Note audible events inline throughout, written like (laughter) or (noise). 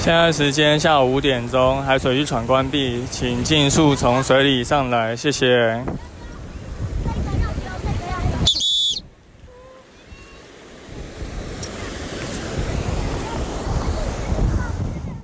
现在时间下午五点钟，海水浴场关闭，请尽速从水里上来，谢谢。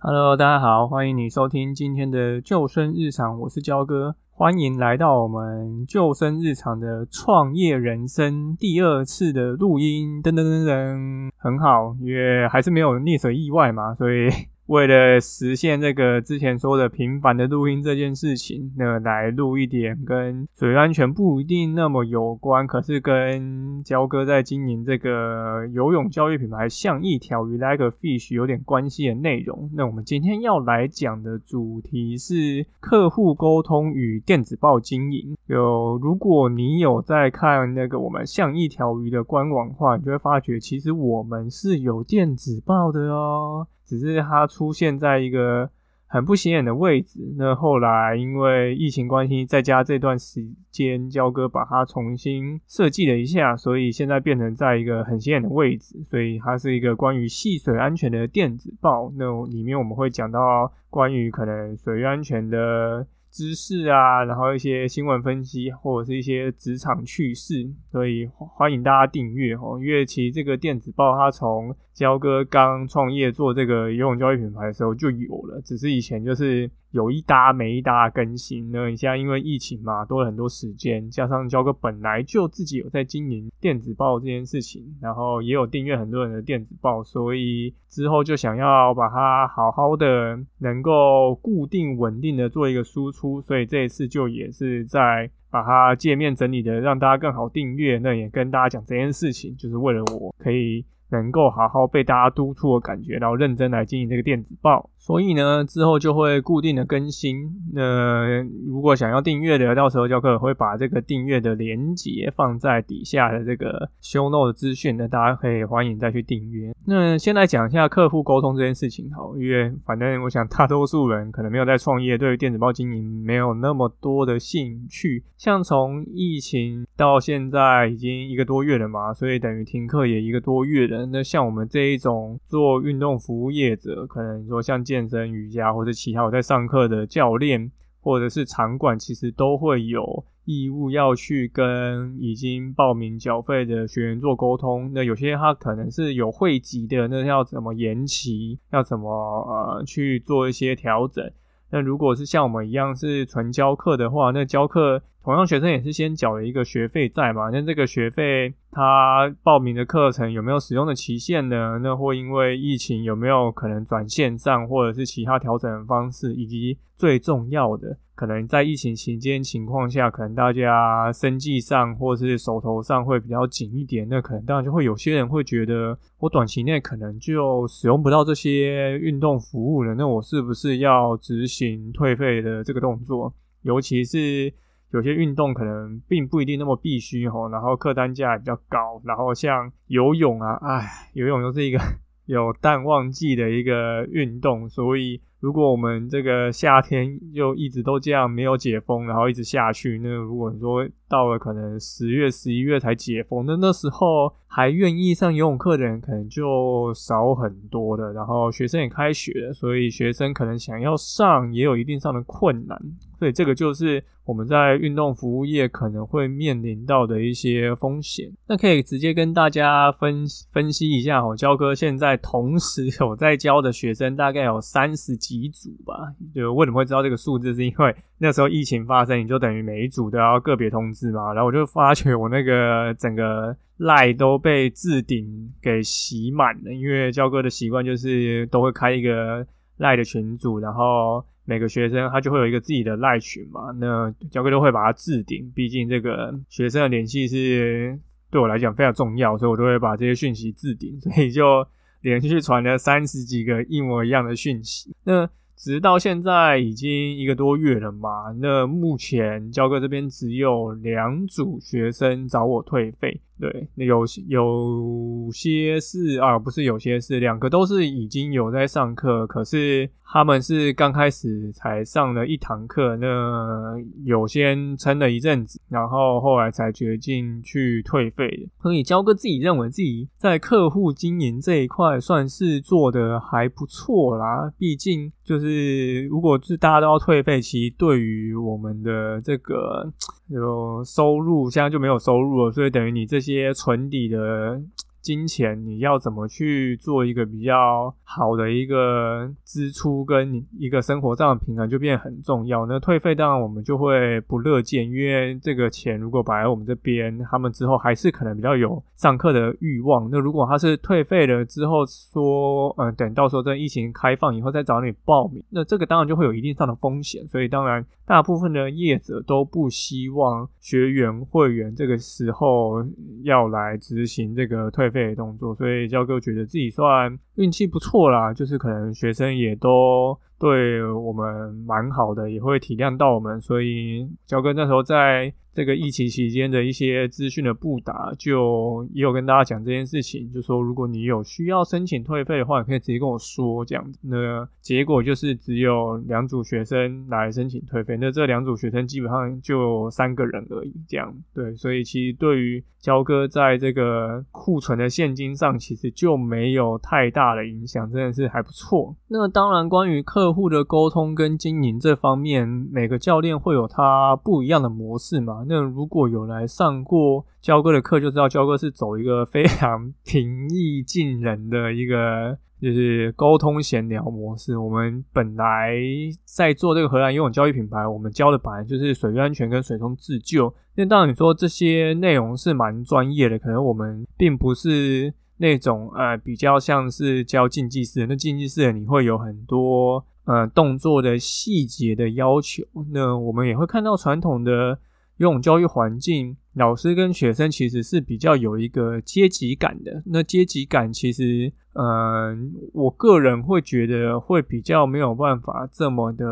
Hello，大家好，欢迎你收听今天的救生日常，我是焦哥，欢迎来到我们救生日常的创业人生第二次的录音，噔噔噔噔，很好，因为还是没有溺水意外嘛，所以。为了实现这个之前说的频繁的录音这件事情，那来录一点跟水安全不一定那么有关，可是跟焦哥在经营这个游泳教育品牌像一条鱼 like a fish 有点关系的内容。那我们今天要来讲的主题是客户沟通与电子报经营。有，如果你有在看那个我们像一条鱼的官网的话，你就会发觉其实我们是有电子报的哦。只是它出现在一个很不显眼的位置。那后来因为疫情关系，在家这段时间，焦哥把它重新设计了一下，所以现在变成在一个很显眼的位置。所以它是一个关于戏水安全的电子报。那里面我们会讲到关于可能水域安全的。知识啊，然后一些新闻分析或者是一些职场趣事，所以欢迎大家订阅哦。因为其实这个电子报它从焦哥刚创业做这个游泳教育品牌的时候就有了，只是以前就是。有一搭没一搭更新那？你现在因为疫情嘛，多了很多时间，加上焦哥本来就自己有在经营电子报这件事情，然后也有订阅很多人的电子报，所以之后就想要把它好好的能够固定稳定的做一个输出，所以这一次就也是在把它界面整理的让大家更好订阅。那也跟大家讲这件事情，就是为了我可以。能够好好被大家督促的感觉，然后认真来经营这个电子报，所以呢，之后就会固定的更新。那如果想要订阅的，到时候教课会把这个订阅的连接放在底下的这个 show note 资讯，那大家可以欢迎再去订阅。那先来讲一下客户沟通这件事情，好，因为反正我想大多数人可能没有在创业，对于电子报经营没有那么多的兴趣。像从疫情到现在已经一个多月了嘛，所以等于停课也一个多月了。那像我们这一种做运动服务业者，可能说像健身、瑜伽或者其他我在上课的教练，或者是场馆，其实都会有义务要去跟已经报名缴费的学员做沟通。那有些他可能是有会籍的，那要怎么延期？要怎么呃去做一些调整？那如果是像我们一样是纯教课的话，那教课同样学生也是先缴了一个学费在嘛？那这个学费他报名的课程有没有使用的期限呢？那或因为疫情有没有可能转线上，或者是其他调整的方式，以及最重要的。可能在疫情期间情况下，可能大家生计上或者是手头上会比较紧一点，那可能当然就会有些人会觉得，我短期内可能就使用不到这些运动服务了，那我是不是要执行退费的这个动作？尤其是有些运动可能并不一定那么必须吼，然后客单价比较高，然后像游泳啊，哎，游泳又是一个 (laughs) 有淡旺季的一个运动，所以。如果我们这个夏天又一直都这样没有解封，然后一直下去，那如果你说到了可能十月、十一月才解封，那那时候还愿意上游泳课的人可能就少很多的。然后学生也开学了，所以学生可能想要上也有一定上的困难。所以这个就是我们在运动服务业可能会面临到的一些风险。那可以直接跟大家分分析一下哦，焦哥现在同时有在教的学生大概有三十几组吧。就为什么会知道这个数字，是因为那时候疫情发生，你就等于每一组都要个别通知嘛。然后我就发觉我那个整个赖都被置顶给洗满了，因为教哥的习惯就是都会开一个赖的群组，然后。每个学生他就会有一个自己的赖群嘛，那教哥都会把它置顶，毕竟这个学生的联系是对我来讲非常重要，所以我都会把这些讯息置顶，所以就连续传了三十几个一模一样的讯息。那直到现在已经一个多月了嘛，那目前教哥这边只有两组学生找我退费，对，有有些是啊，不是有些是两个都是已经有在上课，可是他们是刚开始才上了一堂课，那有先撑了一阵子，然后后来才决定去退费的。所以焦哥自己认为自己在客户经营这一块算是做的还不错啦，毕竟就是如果是大家都要退费，其实对于我们的这个有收入，现在就没有收入了，所以等于你这些。些存底的。金钱你要怎么去做一个比较好的一个支出跟一个生活上的平衡就变得很重要。那退费当然我们就会不乐见，因为这个钱如果摆在我们这边，他们之后还是可能比较有上课的欲望。那如果他是退费了之后说，嗯，等到时候在疫情开放以后再找你报名，那这个当然就会有一定上的风险。所以当然大部分的业者都不希望学员会员这个时候要来执行这个退费。的动作，所以焦哥觉得自己算运气不错啦，就是可能学生也都。对我们蛮好的，也会体谅到我们，所以焦哥那时候在这个疫情期间的一些资讯的布达，就也有跟大家讲这件事情，就说如果你有需要申请退费的话，可以直接跟我说这样子。那结果就是只有两组学生来申请退费，那这两组学生基本上就三个人而已，这样对，所以其实对于交哥在这个库存的现金上，其实就没有太大的影响，真的是还不错。那当然，关于客户的沟通跟经营这方面，每个教练会有他不一样的模式嘛？那如果有来上过焦哥的课，就知道焦哥是走一个非常平易近人的一个，就是沟通闲聊模式。我们本来在做这个荷兰游泳教育品牌，我们教的本来就是水域安全跟水中自救。那当然你说这些内容是蛮专业的，可能我们并不是那种呃比较像是教竞技式的。那竞技式的你会有很多。呃，动作的细节的要求，那我们也会看到传统的游泳教育环境，老师跟学生其实是比较有一个阶级感的。那阶级感其实。嗯，我个人会觉得会比较没有办法这么的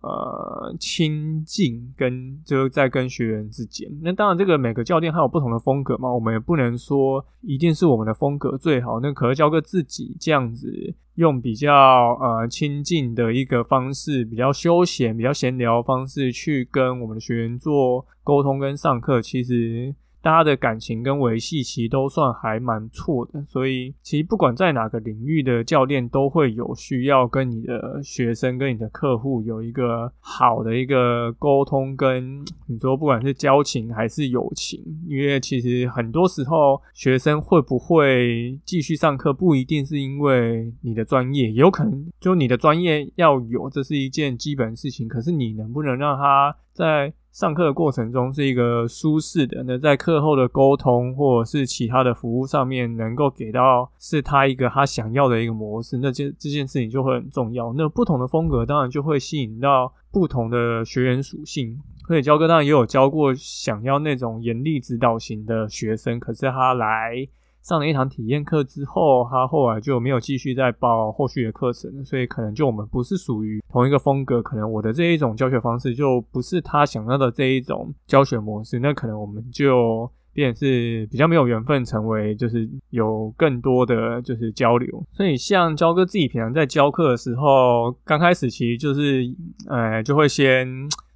呃亲近，跟就是在跟学员之间。那当然，这个每个教练还有不同的风格嘛，我们也不能说一定是我们的风格最好。那可能教个自己这样子，用比较呃亲近的一个方式，比较休闲、比较闲聊方式去跟我们的学员做沟通跟上课，其实。大家的感情跟维系其实都算还蛮错的，所以其实不管在哪个领域的教练都会有需要跟你的学生、跟你的客户有一个好的一个沟通，跟你说不管是交情还是友情，因为其实很多时候学生会不会继续上课，不一定是因为你的专业，有可能就你的专业要有，这是一件基本事情，可是你能不能让他在上课的过程中是一个舒适的，那在课后的沟通或者是其他的服务上面，能够给到是他一个他想要的一个模式，那这这件事情就会很重要。那不同的风格当然就会吸引到不同的学员属性。所以教哥当然也有教过想要那种严厉指导型的学生，可是他来。上了一堂体验课之后，他后来就没有继续再报后续的课程，所以可能就我们不是属于同一个风格，可能我的这一种教学方式就不是他想要的这一种教学模式，那可能我们就变是比较没有缘分，成为就是有更多的就是交流。所以像焦哥自己平常在教课的时候，刚开始其实就是呃就会先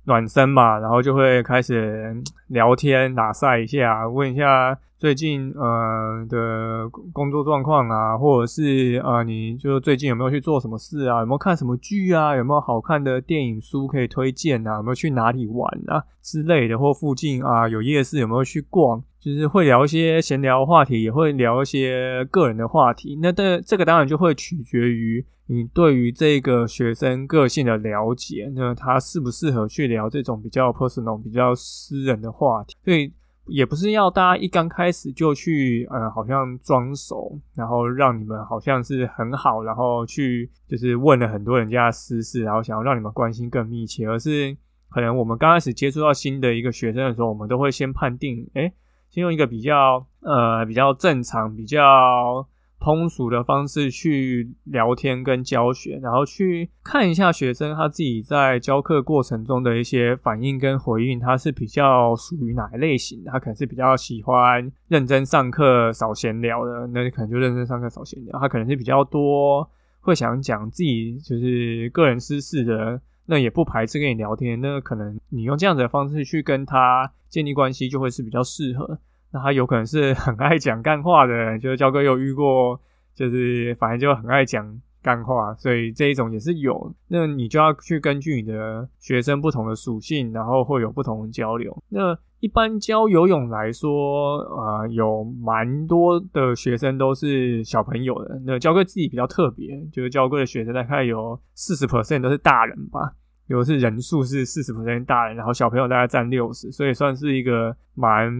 暖身嘛，然后就会开始聊天打赛一下，问一下。最近呃的工作状况啊，或者是呃，你就最近有没有去做什么事啊？有没有看什么剧啊？有没有好看的电影书可以推荐啊？有没有去哪里玩啊之类的？或附近啊有夜市有没有去逛？就是会聊一些闲聊话题，也会聊一些个人的话题。那这这个当然就会取决于你对于这个学生个性的了解，那他适不适合去聊这种比较 personal、比较私人的话题？所以。也不是要大家一刚开始就去，呃，好像装熟，然后让你们好像是很好，然后去就是问了很多人家私事，然后想要让你们关心更密切，而是可能我们刚开始接触到新的一个学生的时候，我们都会先判定，哎，先用一个比较呃比较正常、比较通俗的方式去聊天跟教学，然后去看一下学生他自己在教课过程中的一些反应跟回应，他是比较属于哪一类型？他可能是比较喜欢认真上课少闲聊的，那你可能就认真上课少闲聊。他可能是比较多会想讲自己就是个人私事的，那也不排斥跟你聊天。那可能你用这样子的方式去跟他建立关系，就会是比较适合。那他有可能是 (laughs) 很爱讲干话的，就是焦哥有遇过，就是反正就很爱讲干话，所以这一种也是有。那你就要去根据你的学生不同的属性，然后会有不同的交流。那一般教游泳来说，呃，有蛮多的学生都是小朋友的。那教哥自己比较特别，就是教哥的学生大概有四十 percent 都是大人吧。有是人数是四十 percent 大人，然后小朋友大概占六十，所以算是一个蛮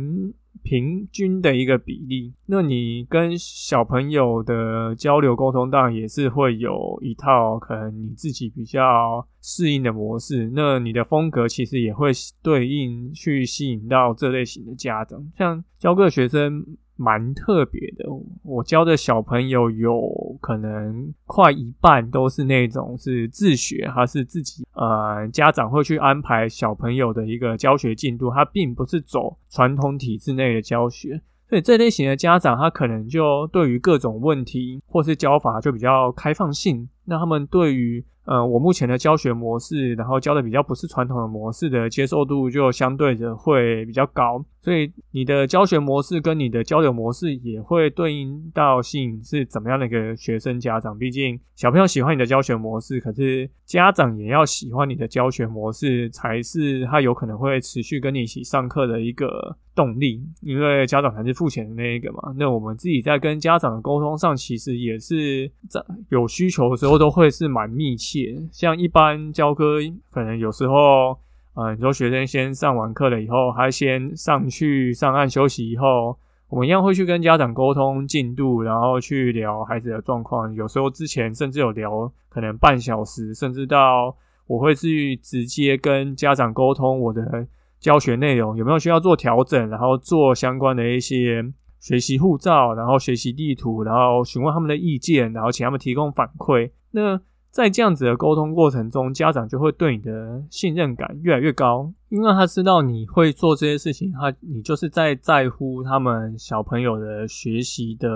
平均的一个比例。那你跟小朋友的交流沟通，当然也是会有一套可能你自己比较适应的模式。那你的风格其实也会对应去吸引到这类型的家长，像教个学生。蛮特别的，我教的小朋友有可能快一半都是那种是自学，他是自己呃家长会去安排小朋友的一个教学进度，他并不是走传统体制内的教学，所以这类型的家长他可能就对于各种问题或是教法就比较开放性，那他们对于。呃，我目前的教学模式，然后教的比较不是传统的模式的接受度就相对的会比较高，所以你的教学模式跟你的交流模式也会对应到吸引是怎么样的一个学生家长。毕竟小朋友喜欢你的教学模式，可是家长也要喜欢你的教学模式，才是他有可能会持续跟你一起上课的一个动力。因为家长才是付钱的那一个嘛。那我们自己在跟家长的沟通上，其实也是在有需求的时候都会是蛮密切。像一般教科，可能有时候，呃，你说学生先上完课了以后，他先上去上岸休息以后，我们一样会去跟家长沟通进度，然后去聊孩子的状况。有时候之前甚至有聊可能半小时，甚至到我会去直接跟家长沟通我的教学内容有没有需要做调整，然后做相关的一些学习护照，然后学习地图，然后询问他们的意见，然后请他们提供反馈。那在这样子的沟通过程中，家长就会对你的信任感越来越高，因为他知道你会做这些事情，他你就是在在乎他们小朋友的学习的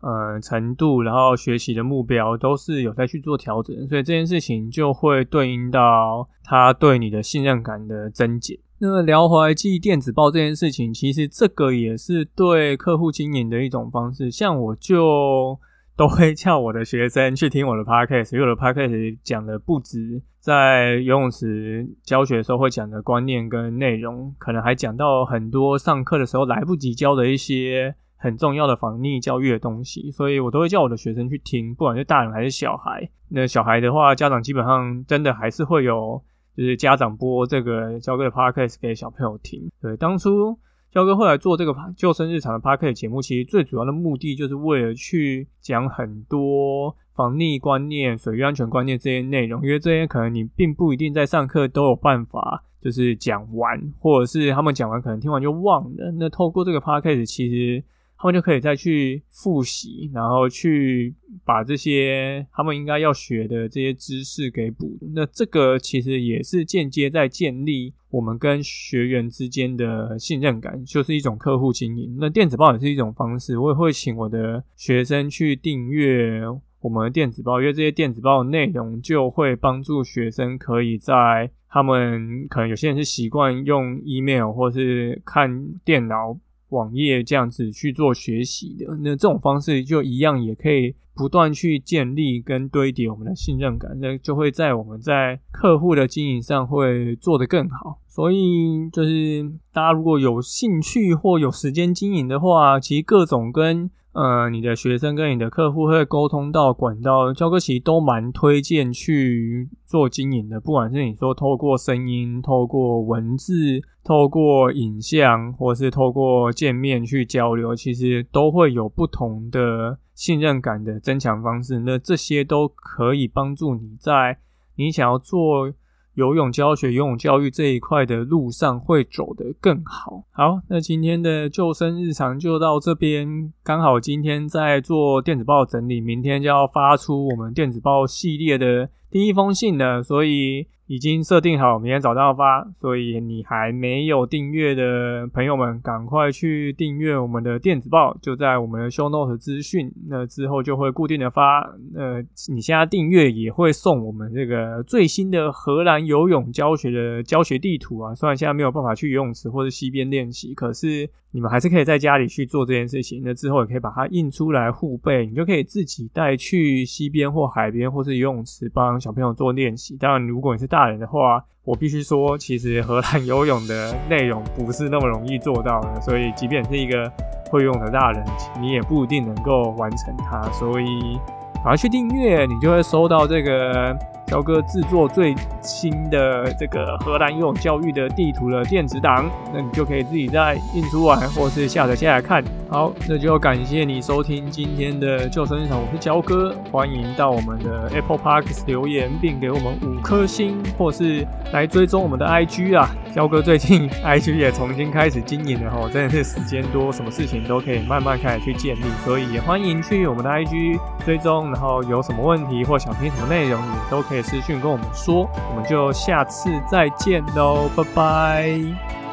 呃程度，然后学习的目标都是有在去做调整，所以这件事情就会对应到他对你的信任感的增减。那聊怀寄电子报这件事情，其实这个也是对客户经营的一种方式，像我就。都会叫我的学生去听我的 podcast，因为我的 podcast 讲的不止在游泳池教学的时候会讲的观念跟内容，可能还讲到很多上课的时候来不及教的一些很重要的防溺教育的东西，所以我都会叫我的学生去听，不管是大人还是小孩。那小孩的话，家长基本上真的还是会有，就是家长播这个教课 podcast 给小朋友听。对，当初。焦哥后来做这个救生日常的 p a r k 节目，其实最主要的目的就是为了去讲很多防溺观念、水域安全观念这些内容，因为这些可能你并不一定在上课都有办法就是讲完，或者是他们讲完可能听完就忘了。那透过这个 p a r k 其实。他们就可以再去复习，然后去把这些他们应该要学的这些知识给补。那这个其实也是间接在建立我们跟学员之间的信任感，就是一种客户经营。那电子报也是一种方式，我也会请我的学生去订阅我们的电子报，因为这些电子报内容就会帮助学生可以在他们可能有些人是习惯用 email 或是看电脑。网页这样子去做学习的，那这种方式就一样，也可以不断去建立跟堆叠我们的信任感，那就会在我们在客户的经营上会做得更好。所以就是大家如果有兴趣或有时间经营的话，其实各种跟。呃，你的学生跟你的客户会沟通到管道，教科其实都蛮推荐去做经营的。不管是你说透过声音、透过文字、透过影像，或是透过见面去交流，其实都会有不同的信任感的增强方式。那这些都可以帮助你在你想要做游泳教学、游泳教育这一块的路上会走得更好。好，那今天的救生日常就到这边，刚好今天在做电子报整理，明天就要发出我们电子报系列的第一封信了，所以。已经设定好明天早上发，所以你还没有订阅的朋友们，赶快去订阅我们的电子报，就在我们的 show note 资讯，那之后就会固定的发。呃，你现在订阅也会送我们这个最新的荷兰游泳教学的教学地图啊。虽然现在没有办法去游泳池或者溪边练习，可是你们还是可以在家里去做这件事情。那之后也可以把它印出来护背，你就可以自己带去溪边或海边或是游泳池帮小朋友做练习。当然，如果你是大人的话，我必须说，其实荷兰游泳的内容不是那么容易做到的，所以即便是一个会游泳的大人，你也不一定能够完成它。所以，赶快去订阅，你就会收到这个。肖哥制作最新的这个荷兰游泳教育的地图的电子档，那你就可以自己在印出来，或是下载下来看。好，那就感谢你收听今天的救生日常，我是焦哥，欢迎到我们的 Apple Parks 留言，并给我们五颗星，或是来追踪我们的 IG 啊。肖哥最近 (laughs) IG 也重新开始经营了哈，真的是时间多，什么事情都可以慢慢开始去建立，所以也欢迎去我们的 IG 追踪，然后有什么问题或想听什么内容，也都可以。私讯跟我们说，我们就下次再见喽，拜拜。